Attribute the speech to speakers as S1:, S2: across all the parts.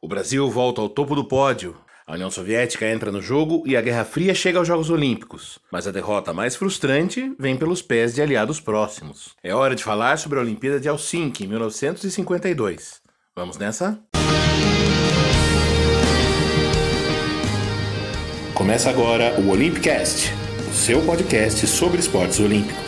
S1: O Brasil volta ao topo do pódio. A União Soviética entra no jogo e a Guerra Fria chega aos Jogos Olímpicos. Mas a derrota mais frustrante vem pelos pés de aliados próximos. É hora de falar sobre a Olimpíada de Helsinki, em 1952. Vamos nessa? Começa agora o Olympicast, o seu podcast sobre esportes olímpicos.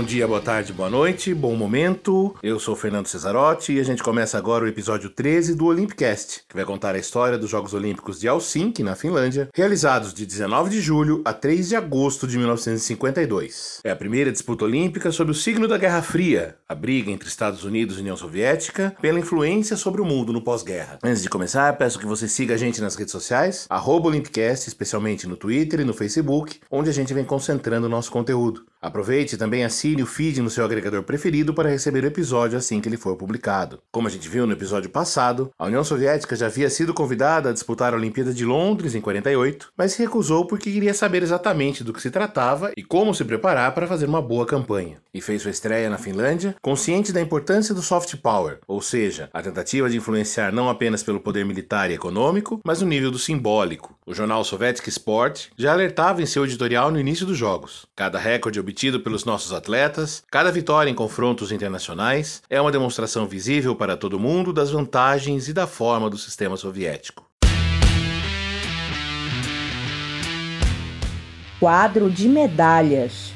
S1: Bom dia, boa tarde, boa noite, bom momento. Eu sou Fernando Cesarotti e a gente começa agora o episódio 13 do Olympicast, que vai contar a história dos Jogos Olímpicos de Helsinki, na Finlândia, realizados de 19 de julho a 3 de agosto de 1952. É a primeira disputa olímpica sob o signo da Guerra Fria, a briga entre Estados Unidos e União Soviética pela influência sobre o mundo no pós-guerra. Antes de começar, peço que você siga a gente nas redes sociais, Olympicast, especialmente no Twitter e no Facebook, onde a gente vem concentrando o nosso conteúdo. Aproveite também o feed no seu agregador preferido para receber o episódio assim que ele for publicado. Como a gente viu no episódio passado, a União Soviética já havia sido convidada a disputar a Olimpíada de Londres em 48, mas se recusou porque queria saber exatamente do que se tratava e como se preparar para fazer uma boa campanha. E fez sua estreia na Finlândia, consciente da importância do soft power, ou seja, a tentativa de influenciar não apenas pelo poder militar e econômico, mas no nível do simbólico. O jornal Soviético Sport já alertava em seu editorial no início dos jogos. Cada recorde obtido pelos nossos atletas, cada vitória em confrontos internacionais, é uma demonstração visível para todo mundo das vantagens e da forma do sistema soviético.
S2: Quadro de medalhas.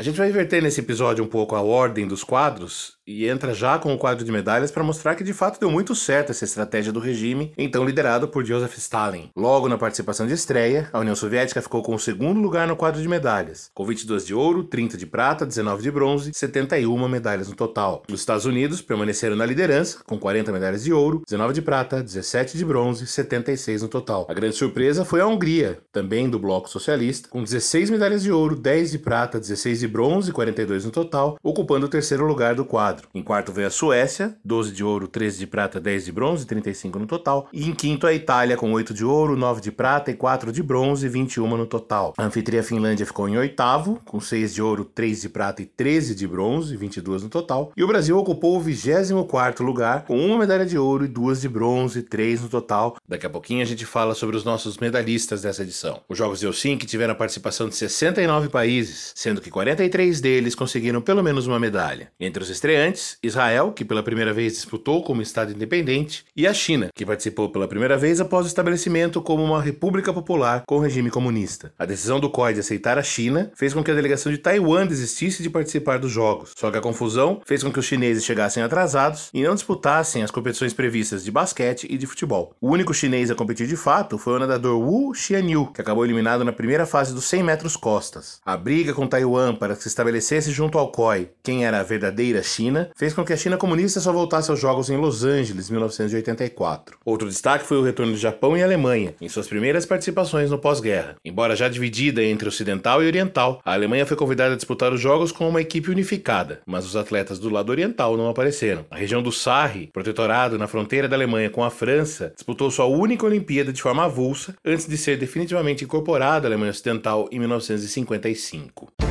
S1: A gente vai inverter nesse episódio um pouco a ordem dos quadros e entra já com o quadro de medalhas para mostrar que de fato deu muito certo essa estratégia do regime, então liderado por Joseph Stalin. Logo na participação de estreia, a União Soviética ficou com o segundo lugar no quadro de medalhas, com 22 de ouro, 30 de prata, 19 de bronze, 71 medalhas no total. Os Estados Unidos permaneceram na liderança, com 40 medalhas de ouro, 19 de prata, 17 de bronze, 76 no total. A grande surpresa foi a Hungria, também do bloco socialista, com 16 medalhas de ouro, 10 de prata, 16 de bronze, 42 no total, ocupando o terceiro lugar do quadro. Em quarto veio a Suécia, 12 de ouro, 13 de prata, 10 de bronze, 35 no total. E em quinto a Itália, com 8 de ouro, 9 de prata e 4 de bronze, 21 no total. A anfitriã Finlândia ficou em oitavo, com 6 de ouro, 3 de prata e 13 de bronze, 22 no total. E o Brasil ocupou o 24 lugar, com uma medalha de ouro e duas de bronze, 3 no total. Daqui a pouquinho a gente fala sobre os nossos medalhistas dessa edição. Os Jogos de Helsinki tiveram a participação de 69 países, sendo que 43 deles conseguiram pelo menos uma medalha. Entre os estreantes, Israel, que pela primeira vez disputou como Estado independente, e a China, que participou pela primeira vez após o estabelecimento como uma república popular com regime comunista. A decisão do COI de aceitar a China fez com que a delegação de Taiwan desistisse de participar dos Jogos. Só que a confusão fez com que os chineses chegassem atrasados e não disputassem as competições previstas de basquete e de futebol. O único chinês a competir de fato foi o nadador Wu Xianyu, que acabou eliminado na primeira fase dos 100 metros costas. A briga com Taiwan para que se estabelecesse junto ao COI quem era a verdadeira China China fez com que a China comunista só voltasse aos Jogos em Los Angeles, 1984. Outro destaque foi o retorno do Japão e Alemanha, em suas primeiras participações no pós-guerra. Embora já dividida entre ocidental e oriental, a Alemanha foi convidada a disputar os Jogos com uma equipe unificada, mas os atletas do lado oriental não apareceram. A região do Sarre, protetorado na fronteira da Alemanha com a França, disputou sua única Olimpíada de forma avulsa antes de ser definitivamente incorporada à Alemanha Ocidental em 1955.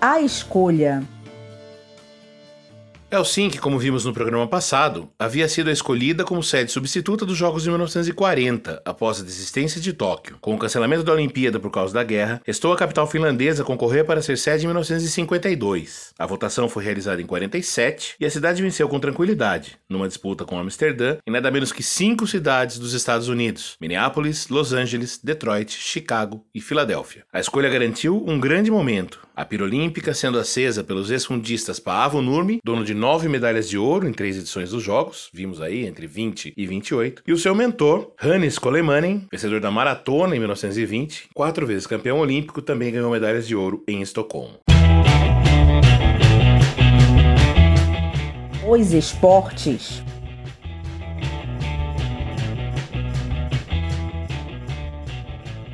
S2: A escolha
S1: Helsinki, como vimos no programa passado, havia sido escolhida como sede substituta dos Jogos de 1940, após a desistência de Tóquio. Com o cancelamento da Olimpíada por causa da guerra, restou a capital finlandesa concorrer para ser sede em 1952. A votação foi realizada em 47 e a cidade venceu com tranquilidade, numa disputa com Amsterdã e nada menos que cinco cidades dos Estados Unidos: Minneapolis, Los Angeles, Detroit, Chicago e Filadélfia. A escolha garantiu um grande momento, a pira olímpica sendo acesa pelos ex-fundistas Paavo Nurmi, dono de nove medalhas de ouro em três edições dos Jogos, vimos aí entre 20 e 28, e o seu mentor, Hannes Kolemanen, vencedor da maratona em 1920, quatro vezes campeão olímpico, também ganhou medalhas de ouro em Estocolmo.
S2: Os esportes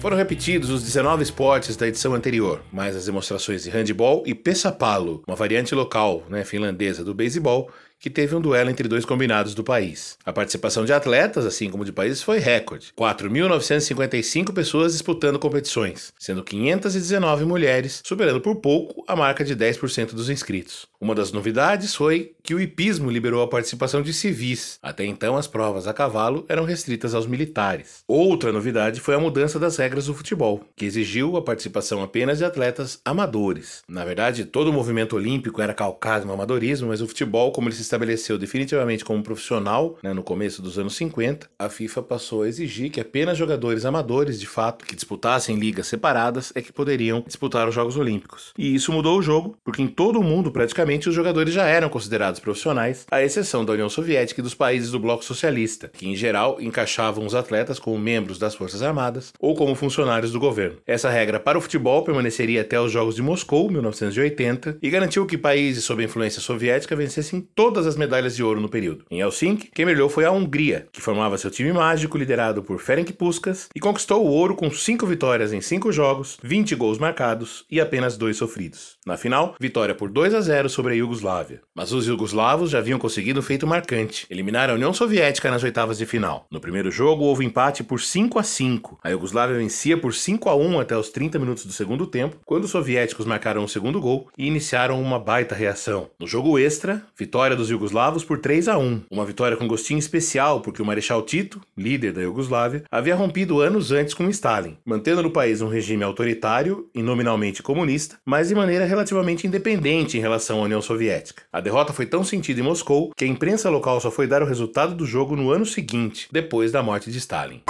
S1: Foram repetidos os 19 esportes da edição anterior, mais as demonstrações de handball e pessapalo, uma variante local né, finlandesa do beisebol, que teve um duelo entre dois combinados do país. A participação de atletas, assim como de países, foi recorde. 4.955 pessoas disputando competições, sendo 519 mulheres, superando por pouco a marca de 10% dos inscritos. Uma das novidades foi que o hipismo liberou a participação de civis. Até então, as provas a cavalo eram restritas aos militares. Outra novidade foi a mudança das regras do futebol, que exigiu a participação apenas de atletas amadores. Na verdade, todo o movimento olímpico era calcado no amadorismo, mas o futebol, como ele se estabeleceu definitivamente como profissional né, no começo dos anos 50, a FIFA passou a exigir que apenas jogadores amadores, de fato, que disputassem ligas separadas, é que poderiam disputar os Jogos Olímpicos. E isso mudou o jogo, porque em todo o mundo, praticamente, os jogadores já eram considerados profissionais, à exceção da União Soviética e dos países do bloco socialista, que em geral encaixavam os atletas como membros das Forças Armadas ou como funcionários do governo. Essa regra para o futebol permaneceria até os Jogos de Moscou, 1980, e garantiu que países sob influência soviética vencessem todas as medalhas de ouro no período. Em Helsinki, quem brilhou foi a Hungria, que formava seu time mágico liderado por Ferenc Puskas e conquistou o ouro com 5 vitórias em 5 jogos, 20 gols marcados e apenas 2 sofridos. Na final, vitória por 2 a 0 sobre a Iugoslávia. Mas os iugoslavos já haviam conseguido um feito marcante, eliminar a União Soviética nas oitavas de final. No primeiro jogo houve empate por 5 a 5. A Iugoslávia vencia por 5 a 1 até os 30 minutos do segundo tempo, quando os soviéticos marcaram o segundo gol e iniciaram uma baita reação. No jogo extra, vitória dos iugoslavos por 3 a 1. Uma vitória com gostinho especial porque o Marechal Tito, líder da Iugoslávia, havia rompido anos antes com Stalin, mantendo no país um regime autoritário e nominalmente comunista, mas de maneira relativamente independente em relação União Soviética. A derrota foi tão sentida em Moscou que a imprensa local só foi dar o resultado do jogo no ano seguinte, depois da morte de Stalin.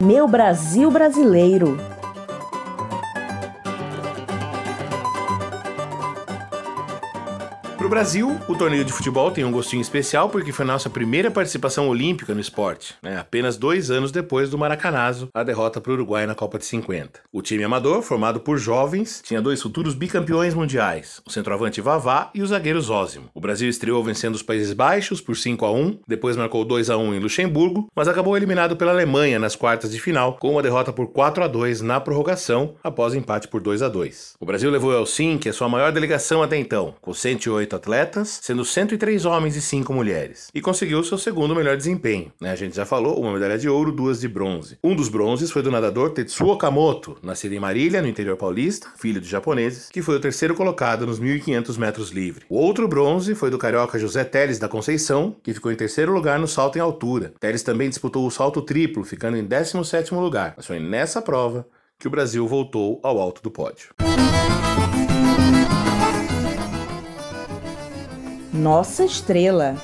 S2: Meu Brasil brasileiro.
S1: Brasil, o torneio de futebol tem um gostinho especial porque foi nossa primeira participação olímpica no esporte, né? apenas dois anos depois do Maracanazo, a derrota para o Uruguai na Copa de 50. O time amador, formado por jovens, tinha dois futuros bicampeões mundiais, o centroavante Vavá e o zagueiro Zózimo. O Brasil estreou vencendo os Países Baixos por 5 a 1, depois marcou 2 a 1 em Luxemburgo, mas acabou eliminado pela Alemanha nas quartas de final, com uma derrota por 4 a 2 na prorrogação, após empate por 2 a 2. O Brasil levou Helsinki a sua maior delegação até então, com 108 atletas, sendo 103 homens e 5 mulheres, e conseguiu seu segundo melhor desempenho. Né? A gente já falou, uma medalha de ouro, duas de bronze. Um dos bronzes foi do nadador Tetsuo Okamoto, nascido em Marília, no interior paulista, filho de japoneses, que foi o terceiro colocado nos 1.500 metros livre. O outro bronze foi do carioca José Teles da Conceição, que ficou em terceiro lugar no salto em altura. Teles também disputou o salto triplo, ficando em 17º lugar. Mas foi nessa prova que o Brasil voltou ao alto do pódio.
S2: Nossa estrela.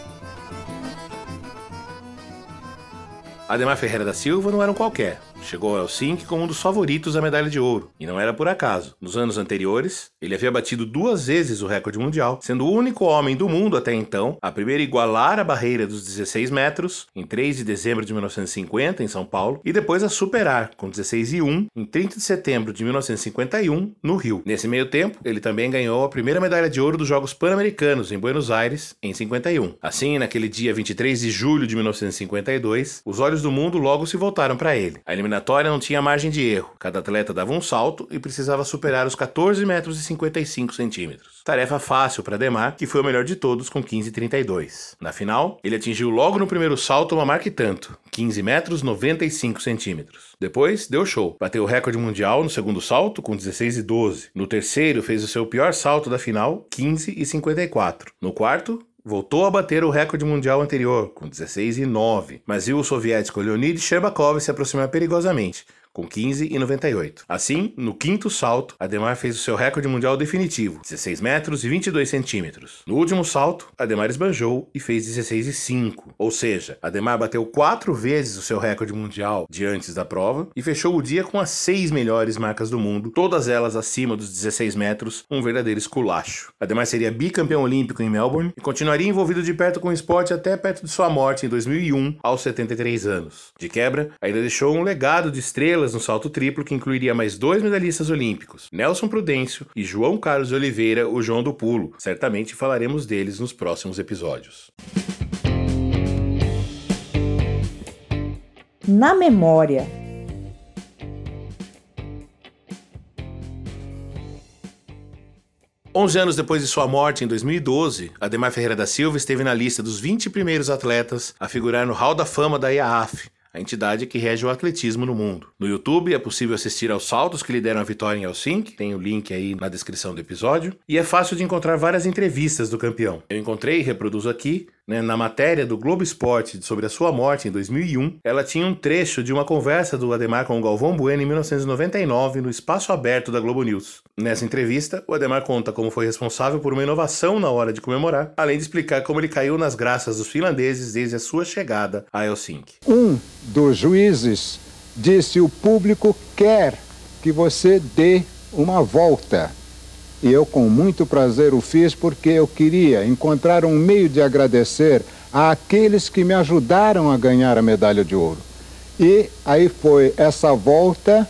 S1: Ademar Ferreira da Silva não era um qualquer. Chegou ao Helsinki como um dos favoritos à medalha de ouro, e não era por acaso. Nos anos anteriores, ele havia batido duas vezes o recorde mundial, sendo o único homem do mundo até então a primeiro igualar a barreira dos 16 metros, em 3 de dezembro de 1950, em São Paulo, e depois a superar, com 16 e 1, em 30 de setembro de 1951, no Rio. Nesse meio tempo, ele também ganhou a primeira medalha de ouro dos Jogos Pan-Americanos, em Buenos Aires, em 51. Assim, naquele dia 23 de julho de 1952, os olhos do mundo logo se voltaram para ele. A eliminatória não tinha margem de erro. Cada atleta dava um salto e precisava superar os 14 metros e 55 centímetros. Tarefa fácil para Demar, que foi o melhor de todos com 15,32. Na final, ele atingiu logo no primeiro salto uma marca e tanto, 15 metros 95 centímetros. Depois, deu show. Bateu o recorde mundial no segundo salto com 16,12. No terceiro, fez o seu pior salto da final, 15,54. No quarto, voltou a bater o recorde mundial anterior, com 16 e 9, mas viu o soviético Leonid Sherbakov se aproximar perigosamente, com 15 e 98. Assim, no quinto salto, Ademar fez o seu recorde mundial definitivo, 16 metros e 22 centímetros. No último salto, Ademar esbanjou e fez 16 e 5, ou seja, Ademar bateu quatro vezes o seu recorde mundial de antes da prova e fechou o dia com as seis melhores marcas do mundo, todas elas acima dos 16 metros, um verdadeiro esculacho. Ademar seria bicampeão olímpico em Melbourne e continuaria envolvido de perto com o esporte até perto de sua morte em 2001, aos 73 anos. De quebra, ainda deixou um legado de estrelas no salto triplo que incluiria mais dois medalhistas olímpicos, Nelson Prudêncio e João Carlos Oliveira, o João do Pulo. Certamente falaremos deles nos próximos episódios.
S2: na memória.
S1: Onze anos depois de sua morte, em 2012, Ademar Ferreira da Silva esteve na lista dos 20 primeiros atletas a figurar no Hall da Fama da IAAF, a entidade que rege o atletismo no mundo. No YouTube é possível assistir aos saltos que lhe deram a vitória em Helsinki, tem o link aí na descrição do episódio, e é fácil de encontrar várias entrevistas do campeão. Eu encontrei e reproduzo aqui né, na matéria do Globo Esporte sobre a sua morte em 2001, ela tinha um trecho de uma conversa do Ademar com o Galvão Bueno em 1999 no espaço aberto da Globo News. Nessa entrevista, o Ademar conta como foi responsável por uma inovação na hora de comemorar, além de explicar como ele caiu nas graças dos finlandeses desde a sua chegada a Helsinki.
S3: Um dos juízes disse: o público quer que você dê uma volta e eu, com muito prazer, o fiz porque eu queria encontrar um meio de agradecer àqueles que me ajudaram a ganhar a medalha de ouro. E aí foi essa volta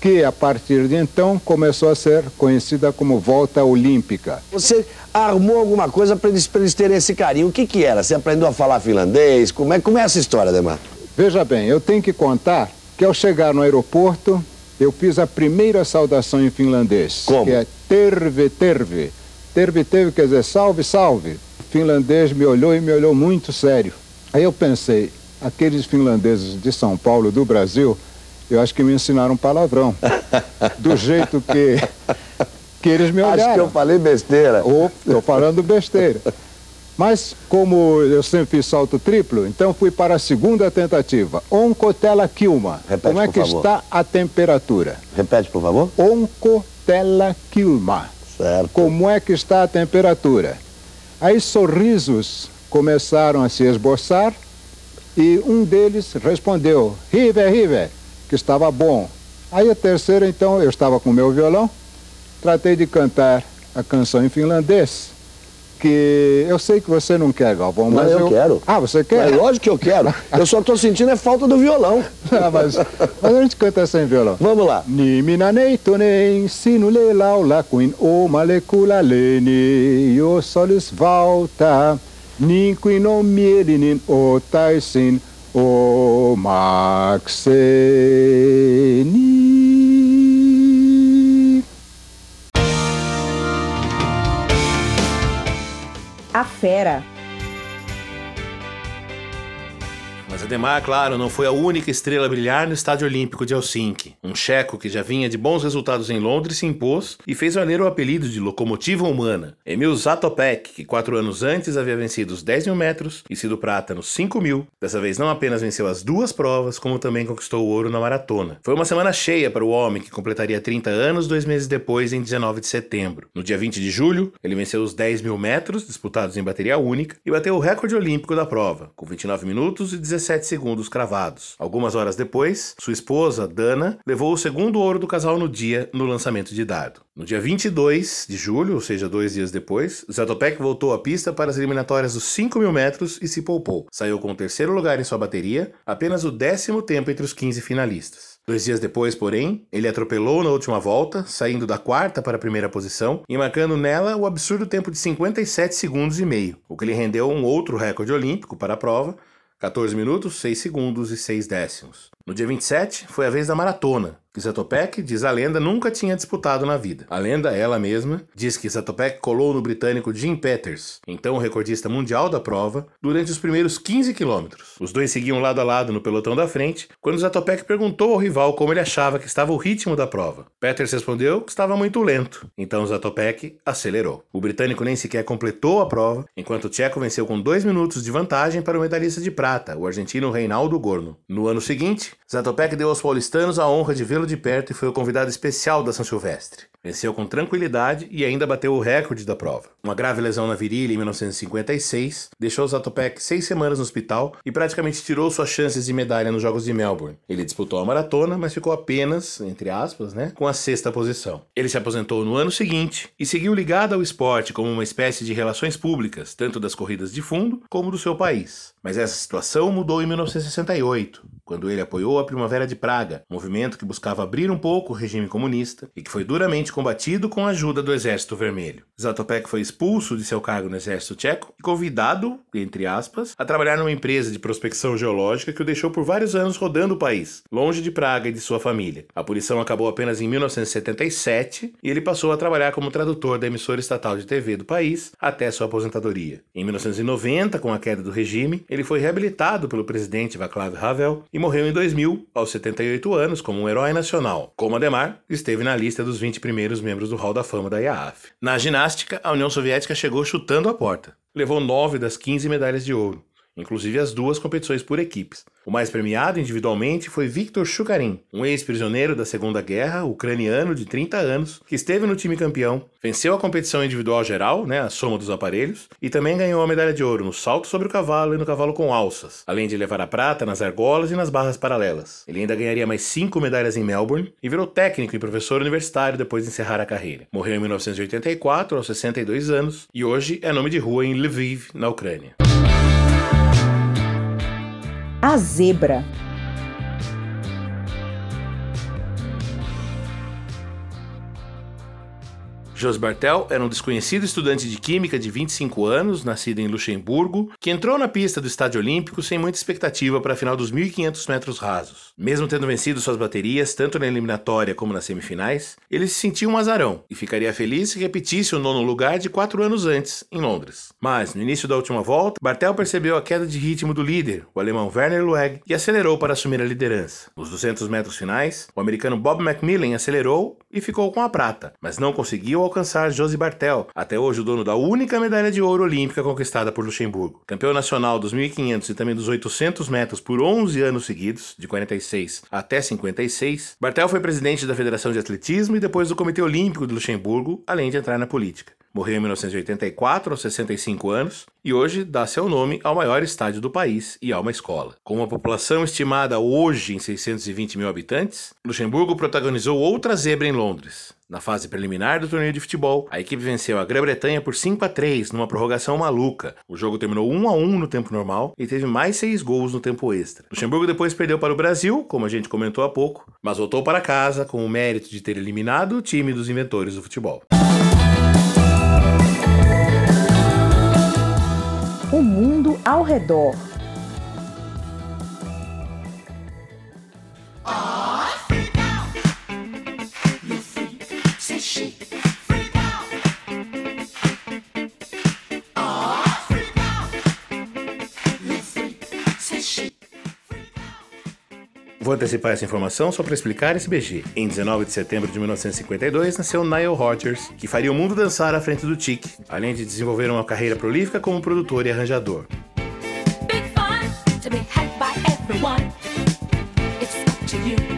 S3: que, a partir de então, começou a ser conhecida como Volta Olímpica.
S4: Você armou alguma coisa para eles, eles terem esse carinho. O que, que era? Você aprendeu a falar finlandês? Como é, como é essa história, Demar?
S3: Veja bem, eu tenho que contar que ao chegar no aeroporto, eu fiz a primeira saudação em finlandês.
S4: Como?
S3: Que é terve, terve. Terve, terve quer dizer salve, salve. O finlandês me olhou e me olhou muito sério. Aí eu pensei, aqueles finlandeses de São Paulo, do Brasil, eu acho que me ensinaram palavrão. Do jeito que, que eles me olharam.
S4: Acho que eu falei besteira.
S3: Ou estou falando besteira. Mas, como eu sempre fiz salto triplo, então fui para a segunda tentativa. Oncotela Kilma.
S4: Repete,
S3: Como é que
S4: favor.
S3: está a temperatura?
S4: Repete, por favor.
S3: Oncotela Kilma.
S4: Certo.
S3: Como é que está a temperatura? Aí sorrisos começaram a se esboçar e um deles respondeu, Rive, Rive, que estava bom. Aí a terceira, então, eu estava com meu violão, tratei de cantar a canção em finlandês, que eu sei que você não quer, Galvão,
S4: Mas
S3: mas
S4: eu quero.
S3: Ah, você quer?
S4: É lógico que eu quero. Eu só estou sentindo é falta do violão.
S3: Ah, mas, mas a gente canta sem violão.
S4: Vamos lá.
S3: Niin minä neitonen sinulle laula kuin omalle kulalleni, jos olis valta, niin kuin on mieli, niin ottaisin omakseni.
S2: A fera.
S1: Mas Ademar, claro, não foi a única estrela a brilhar no Estádio Olímpico de Helsinki. Um checo que já vinha de bons resultados em Londres se impôs e fez valer o apelido de locomotiva humana. Emil Zatopek, que quatro anos antes havia vencido os 10 mil metros e sido prata nos 5 mil, dessa vez não apenas venceu as duas provas, como também conquistou o ouro na maratona. Foi uma semana cheia para o homem que completaria 30 anos dois meses depois, em 19 de setembro. No dia 20 de julho, ele venceu os 10 mil metros, disputados em bateria única, e bateu o recorde olímpico da prova, com 29 minutos e 17 segundos cravados. Algumas horas depois, sua esposa, Dana, levou o segundo ouro do casal no dia no lançamento de dado. No dia 22 de julho, ou seja, dois dias depois, Zatopek voltou à pista para as eliminatórias dos 5 mil metros e se poupou. Saiu com o terceiro lugar em sua bateria, apenas o décimo tempo entre os 15 finalistas. Dois dias depois, porém, ele atropelou na última volta, saindo da quarta para a primeira posição e marcando nela o absurdo tempo de 57 segundos e meio, o que lhe rendeu um outro recorde olímpico para a prova, 14 minutos, 6 segundos e 6 décimos. No dia 27, foi a vez da maratona, que Zatopek, diz a lenda, nunca tinha disputado na vida. A lenda, ela mesma, diz que Zatopek colou no britânico Jim Peters, então recordista mundial da prova, durante os primeiros 15 quilômetros. Os dois seguiam lado a lado no pelotão da frente, quando Zatopek perguntou ao rival como ele achava que estava o ritmo da prova. Peters respondeu que estava muito lento, então Zatopek acelerou. O britânico nem sequer completou a prova, enquanto o tcheco venceu com dois minutos de vantagem para o medalhista de prata, o argentino Reinaldo Gorno. No ano seguinte, Zatopek deu aos paulistanos a honra de vê-lo de perto e foi o convidado especial da São Silvestre. Venceu com tranquilidade e ainda bateu o recorde da prova. Uma grave lesão na virilha em 1956 deixou Zatopek seis semanas no hospital e praticamente tirou suas chances de medalha nos Jogos de Melbourne. Ele disputou a maratona, mas ficou apenas, entre aspas, né, com a sexta posição. Ele se aposentou no ano seguinte e seguiu ligado ao esporte como uma espécie de relações públicas, tanto das corridas de fundo como do seu país. Mas essa situação mudou em 1968, quando ele apoiou a Primavera de Praga, movimento que buscava abrir um pouco o regime comunista e que foi duramente combatido com a ajuda do Exército Vermelho. Zatopek foi expulso de seu cargo no Exército Tcheco e convidado, entre aspas, a trabalhar numa empresa de prospecção geológica que o deixou por vários anos rodando o país, longe de Praga e de sua família. A punição acabou apenas em 1977 e ele passou a trabalhar como tradutor da emissora estatal de TV do país até sua aposentadoria. Em 1990, com a queda do regime, ele foi reabilitado pelo presidente Václav Havel e morreu em 2000, aos 78 anos, como um herói nacional. Como Ademar, esteve na lista dos 20 primeiros membros do Hall da Fama da IAAF. Na ginástica, a União Soviética chegou chutando a porta. Levou 9 das 15 medalhas de ouro inclusive as duas competições por equipes. O mais premiado individualmente foi Viktor Shukarin, um ex-prisioneiro da Segunda Guerra, ucraniano de 30 anos, que esteve no time campeão, venceu a competição individual geral, né, a soma dos aparelhos, e também ganhou a medalha de ouro no salto sobre o cavalo e no cavalo com alças, além de levar a prata nas argolas e nas barras paralelas. Ele ainda ganharia mais cinco medalhas em Melbourne e virou técnico e professor universitário depois de encerrar a carreira. Morreu em 1984, aos 62 anos, e hoje é nome de rua em Lviv, na Ucrânia.
S2: A zebra.
S1: Jos Bartel era um desconhecido estudante de química de 25 anos, nascido em Luxemburgo, que entrou na pista do Estádio Olímpico sem muita expectativa para a final dos 1.500 metros rasos. Mesmo tendo vencido suas baterias, tanto na eliminatória como nas semifinais, ele se sentia um azarão e ficaria feliz se repetisse o nono lugar de quatro anos antes, em Londres. Mas, no início da última volta, Bartel percebeu a queda de ritmo do líder, o alemão Werner Lueg, e acelerou para assumir a liderança. Nos 200 metros finais, o americano Bob Macmillan acelerou e ficou com a prata, mas não conseguiu alcançar Josi Bartel, até hoje o dono da única medalha de ouro olímpica conquistada por Luxemburgo. Campeão nacional dos 1500 e também dos 800 metros por 11 anos seguidos, de 46 até 56, Bartel foi presidente da Federação de Atletismo e depois do Comitê Olímpico de Luxemburgo, além de entrar na política. Morreu em 1984, aos 65 anos, e hoje dá seu nome ao maior estádio do país e a uma escola. Com uma população estimada hoje em 620 mil habitantes, Luxemburgo protagonizou outra zebra em Londres. Na fase preliminar do torneio de futebol, a equipe venceu a Grã-Bretanha por 5 a 3 numa prorrogação maluca. O jogo terminou 1 a 1 no tempo normal e teve mais 6 gols no tempo extra. Luxemburgo depois perdeu para o Brasil, como a gente comentou há pouco, mas voltou para casa com o mérito de ter eliminado o time dos inventores do futebol.
S2: O mundo ao redor.
S1: Vou antecipar essa informação só para explicar esse BG. Em 19 de setembro de 1952 nasceu Nile Rodgers, que faria o mundo dançar à frente do Tic, além de desenvolver uma carreira prolífica como produtor e arranjador.
S5: Big fun to be by everyone. It's up to you.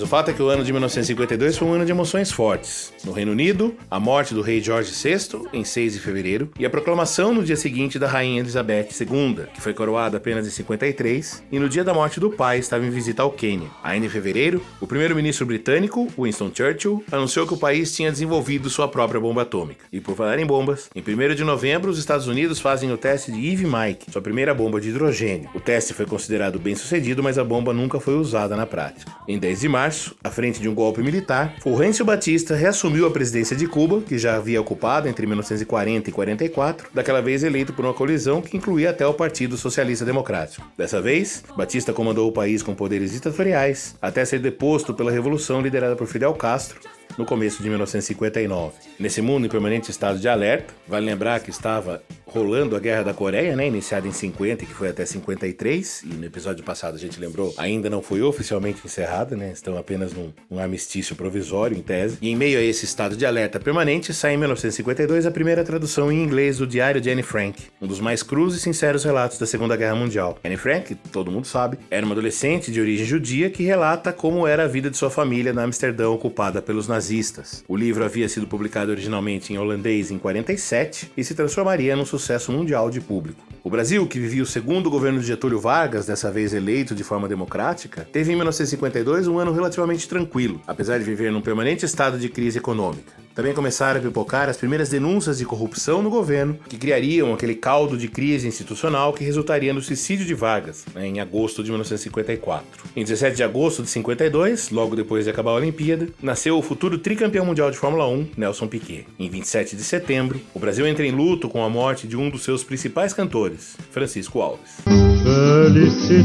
S1: Mas o fato é que o ano de 1952 foi um ano de emoções fortes. No Reino Unido, a morte do rei George VI, em 6 de fevereiro, e a proclamação no dia seguinte da rainha Elizabeth II, que foi coroada apenas em 53, e no dia da morte do pai estava em visita ao Quênia. Ainda em fevereiro, o primeiro-ministro britânico, Winston Churchill, anunciou que o país tinha desenvolvido sua própria bomba atômica. E por falar em bombas, em 1 de novembro, os Estados Unidos fazem o teste de Eve Mike, sua primeira bomba de hidrogênio. O teste foi considerado bem sucedido, mas a bomba nunca foi usada na prática. Em 10 de março, à frente de um golpe militar, Fulgêncio Batista reassumiu a presidência de Cuba, que já havia ocupado entre 1940 e 44, daquela vez eleito por uma colisão que incluía até o Partido Socialista Democrático. Dessa vez, Batista comandou o país com poderes ditatoriais, até ser deposto pela revolução liderada por Fidel Castro, no começo de 1959. Nesse mundo em permanente estado de alerta, vale lembrar que estava rolando a Guerra da Coreia, né, iniciada em 50 e que foi até 53, e no episódio passado a gente lembrou, ainda não foi oficialmente encerrada, né, estão apenas num, num armistício provisório, em tese. E em meio a esse estado de alerta permanente, sai em 1952 a primeira tradução em inglês do Diário de Anne Frank, um dos mais crus e sinceros relatos da Segunda Guerra Mundial. Anne Frank, todo mundo sabe, era uma adolescente de origem judia que relata como era a vida de sua família na Amsterdã ocupada pelos nazistas. O livro havia sido publicado originalmente em holandês em 47 e se transformaria num sucesso mundial de público. O Brasil, que vivia o segundo governo de Getúlio Vargas, dessa vez eleito de forma democrática, teve em 1952 um ano relativamente tranquilo, apesar de viver num permanente estado de crise econômica. Também começaram a pipocar as primeiras denúncias de corrupção no governo, que criariam aquele caldo de crise institucional que resultaria no suicídio de Vargas, né, em agosto de 1954. Em 17 de agosto de 52, logo depois de acabar a Olimpíada, nasceu o futuro tricampeão mundial de Fórmula 1, Nelson Piquet. Em 27 de setembro, o Brasil entra em luto com a morte de um dos seus principais cantores, Francisco Alves.
S6: Felicidade,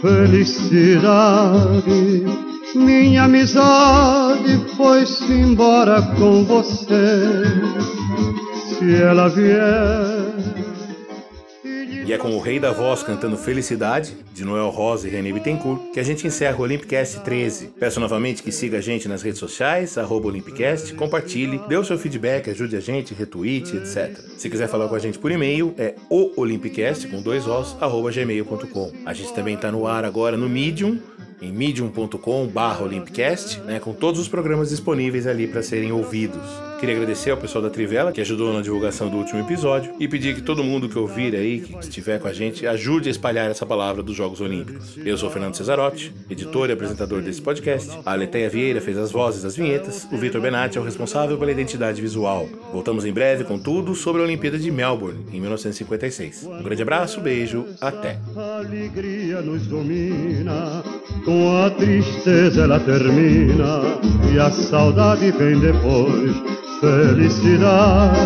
S6: felicidade, minha amizade foi-se embora com você. Se ela vier.
S1: E é com o Rei da Voz cantando Felicidade, de Noel Rosa e René Bittencourt, que a gente encerra o Olympicast 13. Peço novamente que siga a gente nas redes sociais, Olympicast, compartilhe, dê o seu feedback, ajude a gente, retweet, etc. Se quiser falar com a gente por e-mail, é o Olympicast, com dois os, arroba gmail.com. A gente também está no ar agora no Medium, em medium.com.br Olympicast, né, com todos os programas disponíveis ali para serem ouvidos. Queria agradecer ao pessoal da Trivela que ajudou na divulgação do último episódio e pedir que todo mundo que ouvir aí, que estiver com a gente, ajude a espalhar essa palavra dos Jogos Olímpicos. Eu sou Fernando Cesarotti, editor e apresentador desse podcast. A Aleteia Vieira fez as vozes das vinhetas. O Vitor Benatti é o responsável pela identidade visual. Voltamos em breve com tudo sobre a Olimpíada de Melbourne, em 1956. Um grande abraço, beijo, até.
S6: Com a tristeza ela termina e a saudade vem depois. Felicidade,